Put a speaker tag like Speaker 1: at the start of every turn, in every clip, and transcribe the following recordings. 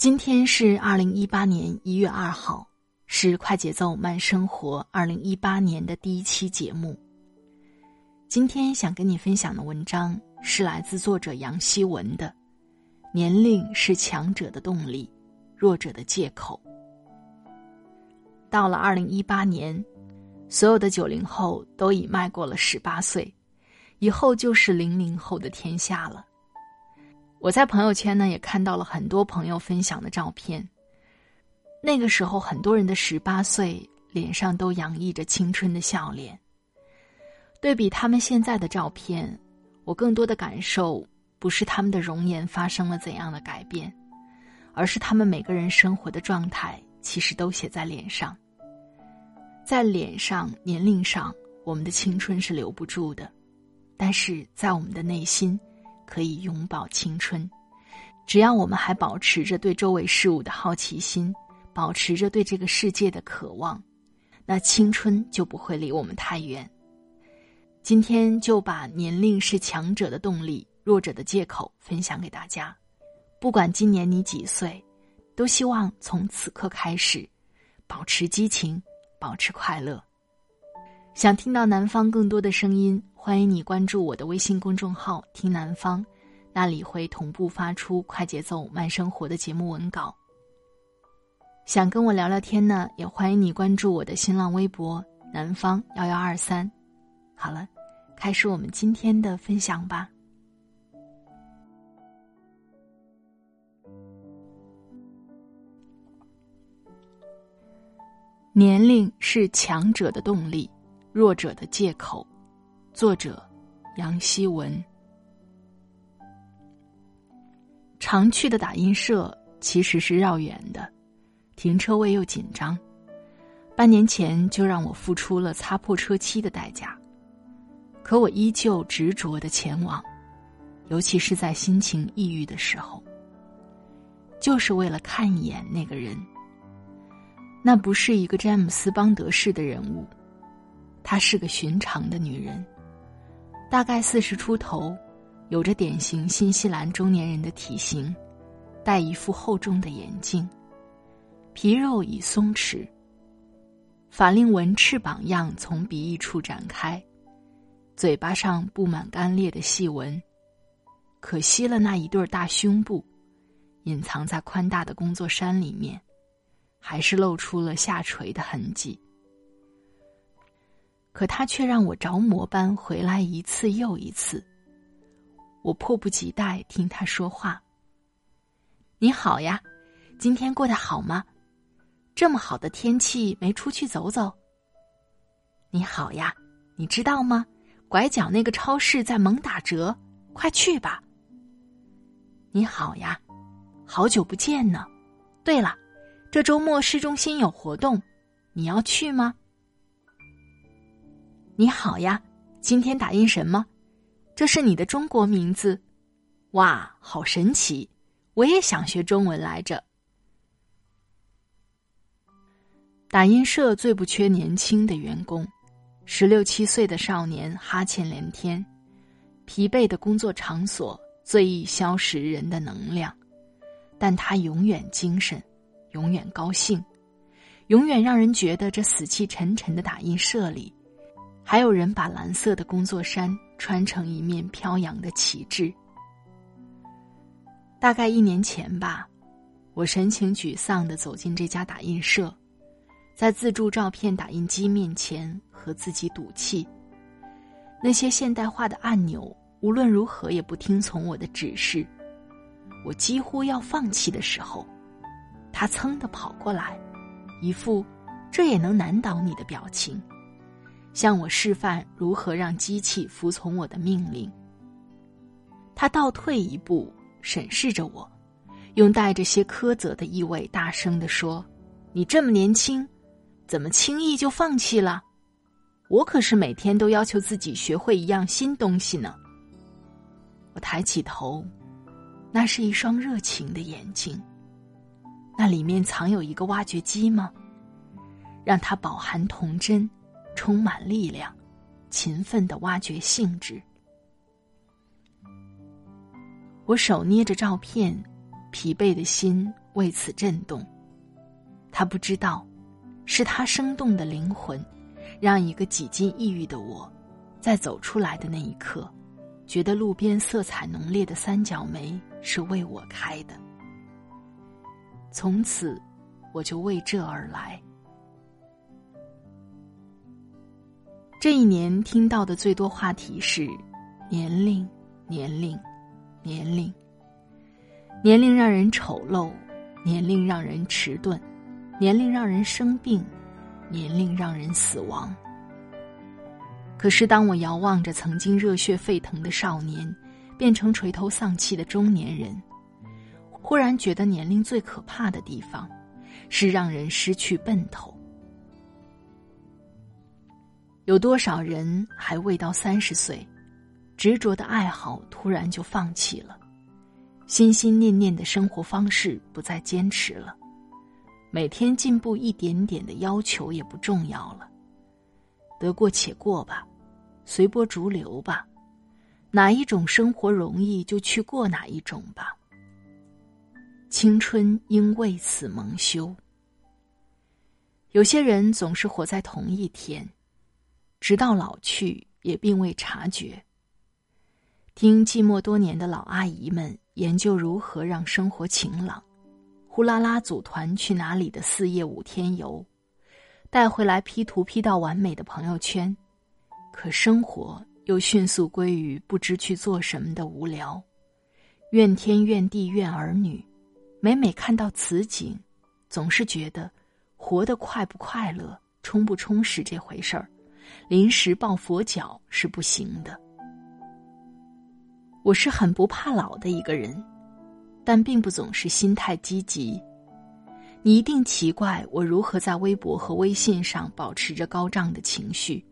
Speaker 1: 今天是二零一八年一月二号，是快节奏慢生活二零一八年的第一期节目。今天想跟你分享的文章是来自作者杨希文的《年龄是强者的动力，弱者的借口》。到了二零一八年，所有的九零后都已迈过了十八岁，以后就是零零后的天下了。我在朋友圈呢也看到了很多朋友分享的照片。那个时候，很多人的十八岁脸上都洋溢着青春的笑脸。对比他们现在的照片，我更多的感受不是他们的容颜发生了怎样的改变，而是他们每个人生活的状态其实都写在脸上。在脸上、年龄上，我们的青春是留不住的，但是在我们的内心。可以永葆青春，只要我们还保持着对周围事物的好奇心，保持着对这个世界的渴望，那青春就不会离我们太远。今天就把年龄是强者的动力，弱者的借口分享给大家。不管今年你几岁，都希望从此刻开始，保持激情，保持快乐。想听到南方更多的声音，欢迎你关注我的微信公众号“听南方”，那里会同步发出快节奏慢生活的节目文稿。想跟我聊聊天呢，也欢迎你关注我的新浪微博“南方幺幺二三”。好了，开始我们今天的分享吧。年龄是强者的动力。弱者的借口，作者杨希文。常去的打印社其实是绕远的，停车位又紧张，半年前就让我付出了擦破车漆的代价，可我依旧执着的前往，尤其是在心情抑郁的时候，就是为了看一眼那个人。那不是一个詹姆斯邦德式的人物。她是个寻常的女人，大概四十出头，有着典型新西兰中年人的体型，戴一副厚重的眼镜，皮肉已松弛。法令纹翅膀样从鼻翼处展开，嘴巴上布满干裂的细纹，可惜了那一对大胸部，隐藏在宽大的工作衫里面，还是露出了下垂的痕迹。可他却让我着魔般回来一次又一次。我迫不及待听他说话。你好呀，今天过得好吗？这么好的天气，没出去走走？你好呀，你知道吗？拐角那个超市在猛打折，快去吧。你好呀，好久不见呢。对了，这周末市中心有活动，你要去吗？你好呀，今天打印什么？这是你的中国名字，哇，好神奇！我也想学中文来着。打印社最不缺年轻的员工，十六七岁的少年哈欠连天，疲惫的工作场所最易消蚀人的能量，但他永远精神，永远高兴，永远让人觉得这死气沉沉的打印社里。还有人把蓝色的工作衫穿成一面飘扬的旗帜。大概一年前吧，我神情沮丧的走进这家打印社，在自助照片打印机面前和自己赌气。那些现代化的按钮无论如何也不听从我的指示。我几乎要放弃的时候，他噌的跑过来，一副这也能难倒你的表情，向我示范如何让机器服从我的命令。他倒退一步，审视着我，用带着些苛责的意味大声地说：“你这么年轻，怎么轻易就放弃了？我可是每天都要求自己学会一样新东西呢。”我抬起头。那是一双热情的眼睛。那里面藏有一个挖掘机吗？让它饱含童真，充满力量，勤奋的挖掘性质。我手捏着照片，疲惫的心为此震动。他不知道，是他生动的灵魂，让一个几近抑郁的我，在走出来的那一刻，觉得路边色彩浓烈的三角梅。是为我开的，从此我就为这而来。这一年听到的最多话题是年龄，年龄，年龄。年龄让人丑陋，年龄让人迟钝，年龄让人生病，年龄让人死亡。可是当我遥望着曾经热血沸腾的少年。变成垂头丧气的中年人，忽然觉得年龄最可怕的地方，是让人失去奔头。有多少人还未到三十岁，执着的爱好突然就放弃了，心心念念的生活方式不再坚持了，每天进步一点点的要求也不重要了，得过且过吧，随波逐流吧。哪一种生活容易，就去过哪一种吧。青春应为此蒙羞。有些人总是活在同一天，直到老去也并未察觉。听寂寞多年的老阿姨们研究如何让生活晴朗，呼啦啦组团去哪里的四夜五天游，带回来 P 图 P 到完美的朋友圈，可生活。又迅速归于不知去做什么的无聊，怨天怨地怨儿女，每每看到此景，总是觉得活得快不快乐、充不充实这回事儿，临时抱佛脚是不行的。我是很不怕老的一个人，但并不总是心态积极。你一定奇怪我如何在微博和微信上保持着高涨的情绪，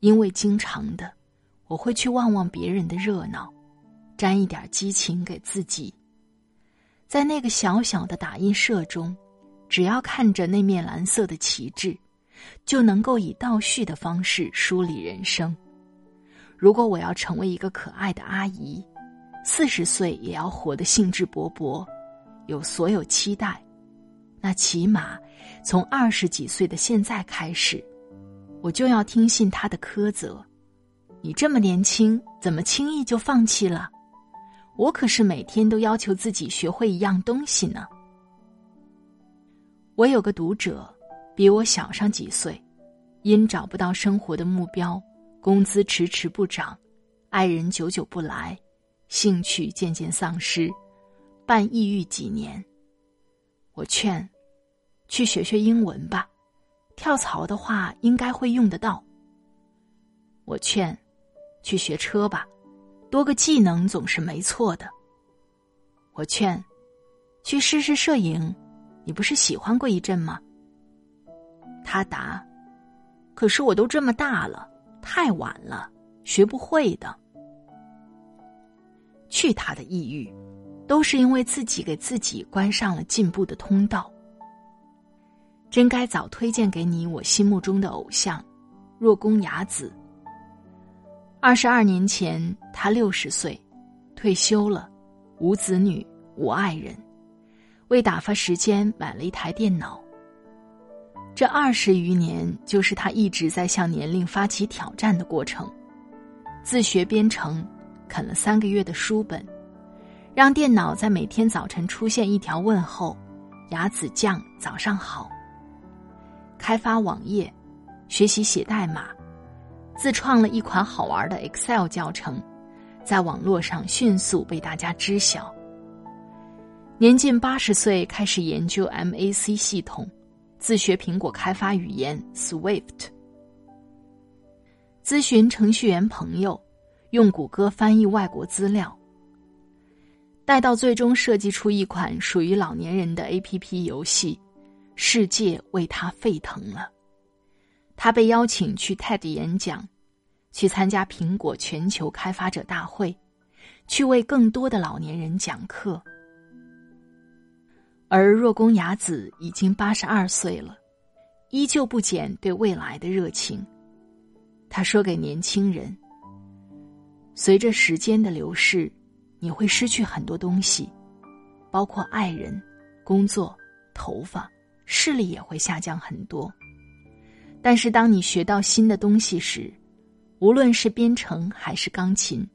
Speaker 1: 因为经常的。我会去望望别人的热闹，沾一点激情给自己。在那个小小的打印社中，只要看着那面蓝色的旗帜，就能够以倒叙的方式梳理人生。如果我要成为一个可爱的阿姨，四十岁也要活得兴致勃勃，有所有期待，那起码从二十几岁的现在开始，我就要听信他的苛责。你这么年轻，怎么轻易就放弃了？我可是每天都要求自己学会一样东西呢。我有个读者，比我小上几岁，因找不到生活的目标，工资迟迟不涨，爱人久久不来，兴趣渐渐丧失，半抑郁几年。我劝，去学学英文吧，跳槽的话应该会用得到。我劝。去学车吧，多个技能总是没错的。我劝，去试试摄影，你不是喜欢过一阵吗？他答：“可是我都这么大了，太晚了，学不会的。”去他的抑郁，都是因为自己给自己关上了进步的通道。真该早推荐给你我心目中的偶像，若宫雅子。二十二年前，他六十岁，退休了，无子女，无爱人，为打发时间买了一台电脑。这二十余年，就是他一直在向年龄发起挑战的过程。自学编程，啃了三个月的书本，让电脑在每天早晨出现一条问候：“牙子酱，早上好。”开发网页，学习写代码，自创了一款好玩的 Excel 教程，在网络上迅速被大家知晓。年近八十岁，开始研究 Mac 系统，自学苹果开发语言 Swift，咨询程序员朋友，用谷歌翻译外国资料。待到最终设计出一款属于老年人的 A.P.P 游戏，世界为他沸腾了。他被邀请去 TED 演讲，去参加苹果全球开发者大会，去为更多的老年人讲课。而若宫雅子已经八十二岁了，依旧不减对未来的热情。他说给年轻人：“随着时间的流逝。”你会失去很多东西，包括爱人、工作、头发、视力也会下降很多。但是，当你学到新的东西时，无论是编程还是钢琴，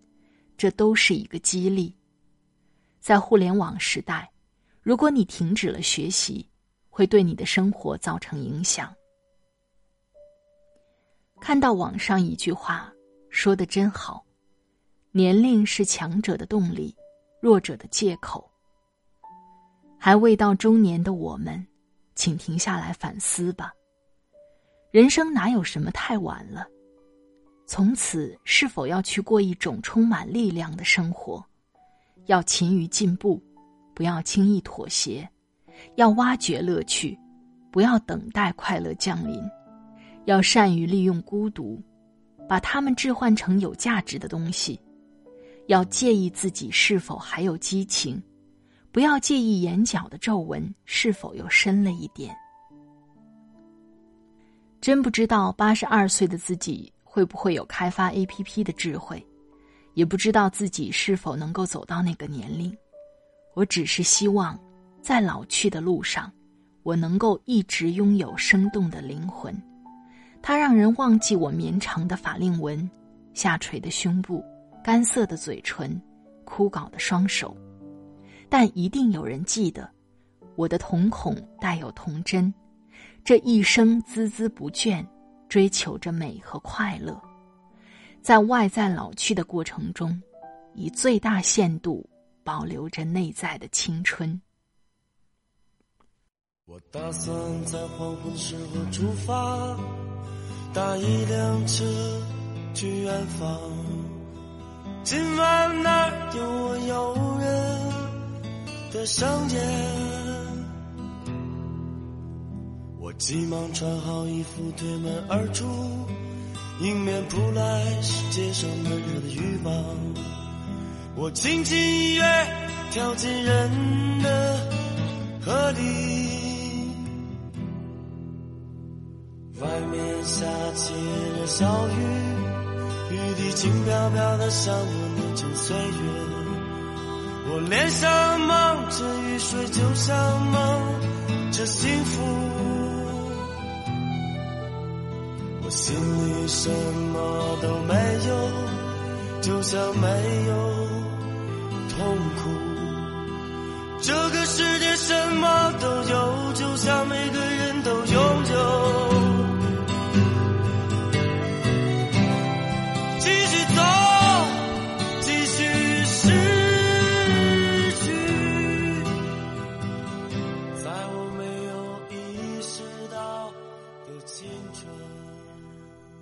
Speaker 1: 这都是一个激励。在互联网时代，如果你停止了学习，会对你的生活造成影响。看到网上一句话，说的真好。年龄是强者的动力，弱者的借口。还未到中年的我们，请停下来反思吧。人生哪有什么太晚了？从此是否要去过一种充满力量的生活？要勤于进步，不要轻易妥协；要挖掘乐趣，不要等待快乐降临；要善于利用孤独，把它们置换成有价值的东西。要介意自己是否还有激情，不要介意眼角的皱纹是否又深了一点。真不知道八十二岁的自己会不会有开发 A.P.P 的智慧，也不知道自己是否能够走到那个年龄。我只是希望，在老去的路上，我能够一直拥有生动的灵魂，它让人忘记我绵长的法令纹，下垂的胸部。干涩的嘴唇，枯槁的双手，但一定有人记得，我的瞳孔带有童真，这一生孜孜不倦，追求着美和快乐，在外在老去的过程中，以最大限度保留着内在的青春。
Speaker 2: 我打算在黄昏时候出发，搭一辆车去远方。今晚那儿有我诱人的香烟，我急忙穿好衣服推门而出，迎面扑来是街上闷热的欲望。我轻轻一跃跳进人的河里，外面下起了小雨。雨滴轻飘飘的，像我年轻岁月。我脸上蒙着雨水，就像蒙着幸福。我心里什么都没有，就像没有痛苦。这个世界什么都有，就像每个人都拥有。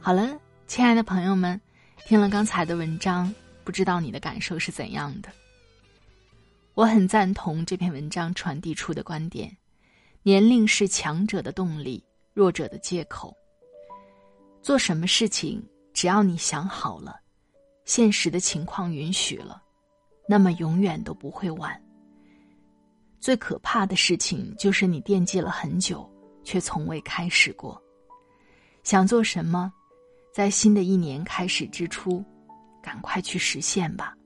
Speaker 1: 好了，亲爱的朋友们，听了刚才的文章，不知道你的感受是怎样的？我很赞同这篇文章传递出的观点：年龄是强者的动力，弱者的借口。做什么事情，只要你想好了，现实的情况允许了，那么永远都不会晚。最可怕的事情就是你惦记了很久，却从未开始过。想做什么？在新的一年开始之初，赶快去实现吧！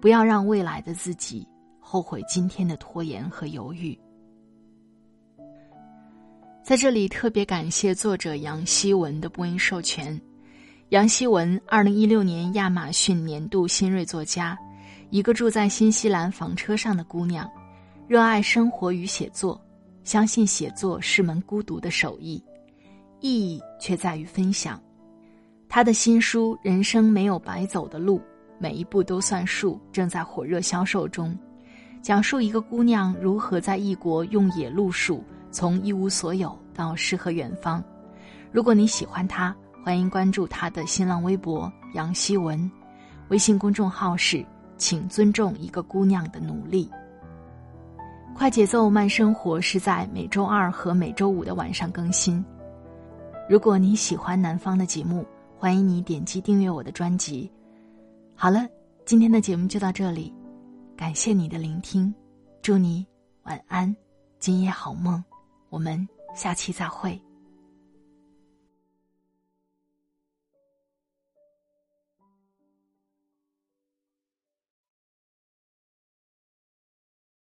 Speaker 1: 不要让未来的自己后悔今天的拖延和犹豫。在这里特别感谢作者杨希文的播音授权。杨希文，二零一六年亚马逊年度新锐作家，一个住在新西兰房车上的姑娘，热爱生活与写作，相信写作是门孤独的手艺，意义却在于分享。他的新书《人生没有白走的路，每一步都算数》正在火热销售中，讲述一个姑娘如何在异国用野路数，从一无所有到诗和远方。如果你喜欢她，欢迎关注她的新浪微博杨希文，微信公众号是。请尊重一个姑娘的努力。快节奏慢生活是在每周二和每周五的晚上更新。如果你喜欢南方的节目，欢迎你点击订阅我的专辑。好了，今天的节目就到这里，感谢你的聆听，祝你晚安，今夜好梦，我们下期再会。